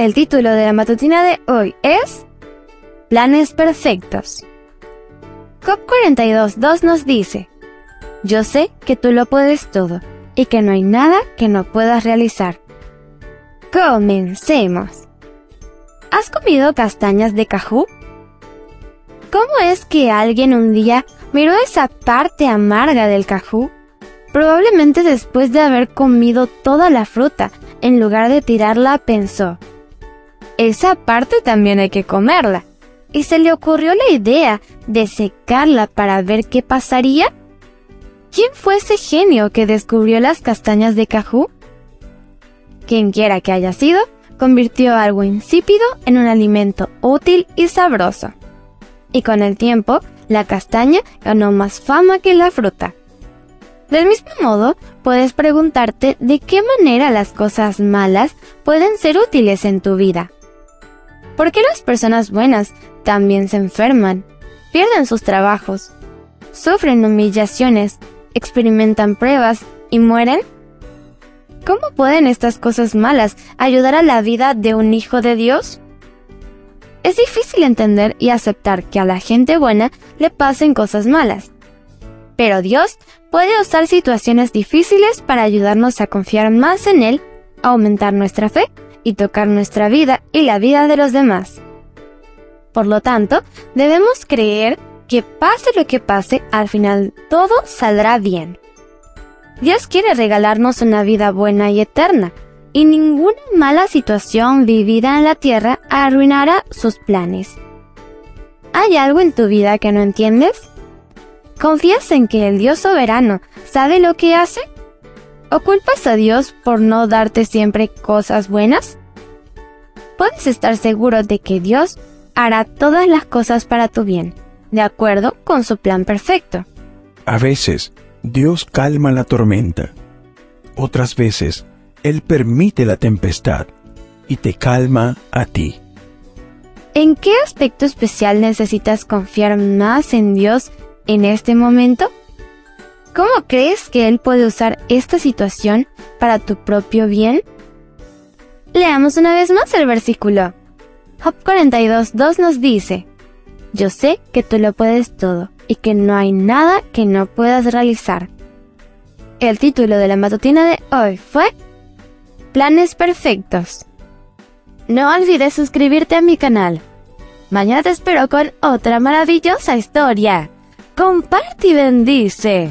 El título de la matutina de hoy es Planes Perfectos. COP 42.2 nos dice, Yo sé que tú lo puedes todo y que no hay nada que no puedas realizar. Comencemos. ¿Has comido castañas de cajú? ¿Cómo es que alguien un día miró esa parte amarga del cajú? Probablemente después de haber comido toda la fruta, en lugar de tirarla, pensó, esa parte también hay que comerla. Y se le ocurrió la idea de secarla para ver qué pasaría. ¿Quién fue ese genio que descubrió las castañas de cajú? Quien quiera que haya sido, convirtió algo insípido en un alimento útil y sabroso. Y con el tiempo, la castaña ganó más fama que la fruta. Del mismo modo, puedes preguntarte de qué manera las cosas malas pueden ser útiles en tu vida. ¿Por qué las personas buenas también se enferman, pierden sus trabajos, sufren humillaciones, experimentan pruebas y mueren? ¿Cómo pueden estas cosas malas ayudar a la vida de un hijo de Dios? Es difícil entender y aceptar que a la gente buena le pasen cosas malas. Pero Dios puede usar situaciones difíciles para ayudarnos a confiar más en Él, aumentar nuestra fe y tocar nuestra vida y la vida de los demás. Por lo tanto, debemos creer que pase lo que pase, al final todo saldrá bien. Dios quiere regalarnos una vida buena y eterna, y ninguna mala situación vivida en la tierra arruinará sus planes. ¿Hay algo en tu vida que no entiendes? ¿Confías en que el Dios soberano sabe lo que hace? ¿O culpas a Dios por no darte siempre cosas buenas? Puedes estar seguro de que Dios hará todas las cosas para tu bien, de acuerdo con su plan perfecto. A veces, Dios calma la tormenta. Otras veces, Él permite la tempestad y te calma a ti. ¿En qué aspecto especial necesitas confiar más en Dios en este momento? ¿Cómo crees que Él puede usar esta situación para tu propio bien? Leamos una vez más el versículo. Job 42.2 nos dice, Yo sé que tú lo puedes todo y que no hay nada que no puedas realizar. El título de la matutina de hoy fue Planes Perfectos. No olvides suscribirte a mi canal. Mañana te espero con otra maravillosa historia. Comparte y bendice.